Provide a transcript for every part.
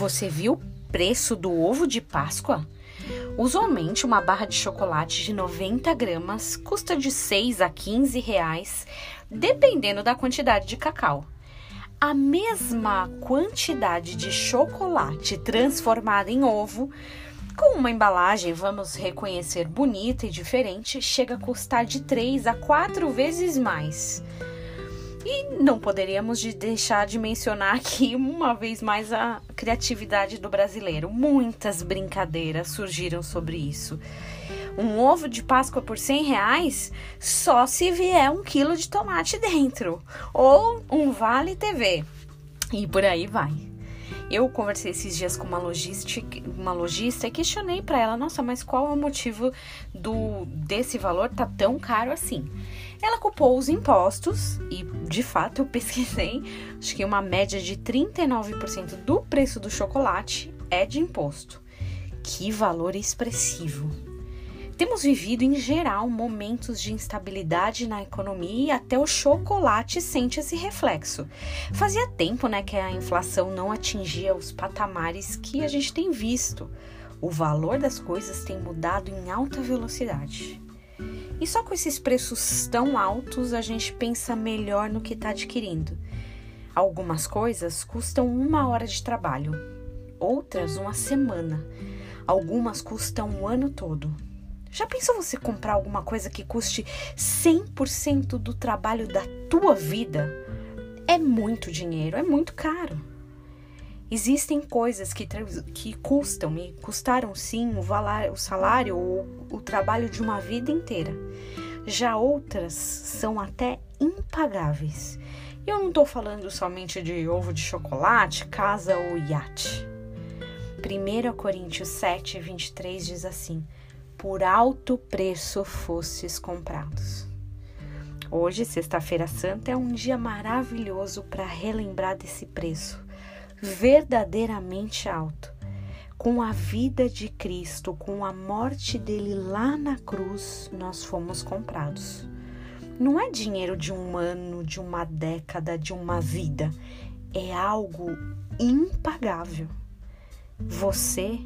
Você viu o preço do ovo de Páscoa? Usualmente, uma barra de chocolate de 90 gramas custa de 6 a 15 reais, dependendo da quantidade de cacau. A mesma quantidade de chocolate transformada em ovo, com uma embalagem, vamos reconhecer, bonita e diferente, chega a custar de 3 a 4 vezes mais. E não poderíamos de deixar de mencionar aqui uma vez mais a criatividade do brasileiro. Muitas brincadeiras surgiram sobre isso. Um ovo de Páscoa por 100 reais só se vier um quilo de tomate dentro. Ou um Vale TV. E por aí vai. Eu conversei esses dias com uma logística, uma lojista e questionei para ela, nossa, mas qual é o motivo do desse valor tá tão caro assim? Ela culpou os impostos e, de fato, eu pesquisei, acho que uma média de 39% do preço do chocolate é de imposto. Que valor expressivo! Temos vivido em geral momentos de instabilidade na economia e até o chocolate sente esse reflexo. Fazia tempo, né, que a inflação não atingia os patamares que a gente tem visto. O valor das coisas tem mudado em alta velocidade. E só com esses preços tão altos a gente pensa melhor no que está adquirindo. Algumas coisas custam uma hora de trabalho, outras uma semana, algumas custam um ano todo. Já pensou você comprar alguma coisa que custe 100% do trabalho da tua vida? É muito dinheiro, é muito caro. Existem coisas que, que custam e custaram sim o, valar, o salário ou o trabalho de uma vida inteira. Já outras são até impagáveis. E eu não estou falando somente de ovo de chocolate, casa ou iate. 1 Coríntios 7, 23 diz assim: por alto preço fostes comprados. Hoje, Sexta-feira Santa, é um dia maravilhoso para relembrar desse preço, verdadeiramente alto. Com a vida de Cristo, com a morte dele lá na cruz, nós fomos comprados. Não é dinheiro de um ano, de uma década, de uma vida. É algo impagável. Você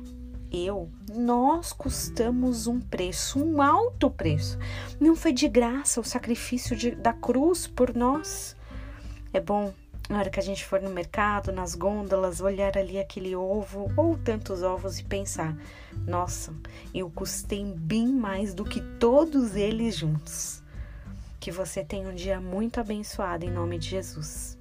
eu, nós custamos um preço, um alto preço. Não foi de graça o sacrifício de, da cruz por nós. É bom, na hora que a gente for no mercado, nas gôndolas, olhar ali aquele ovo ou tantos ovos e pensar: nossa, eu custei bem mais do que todos eles juntos. Que você tenha um dia muito abençoado em nome de Jesus.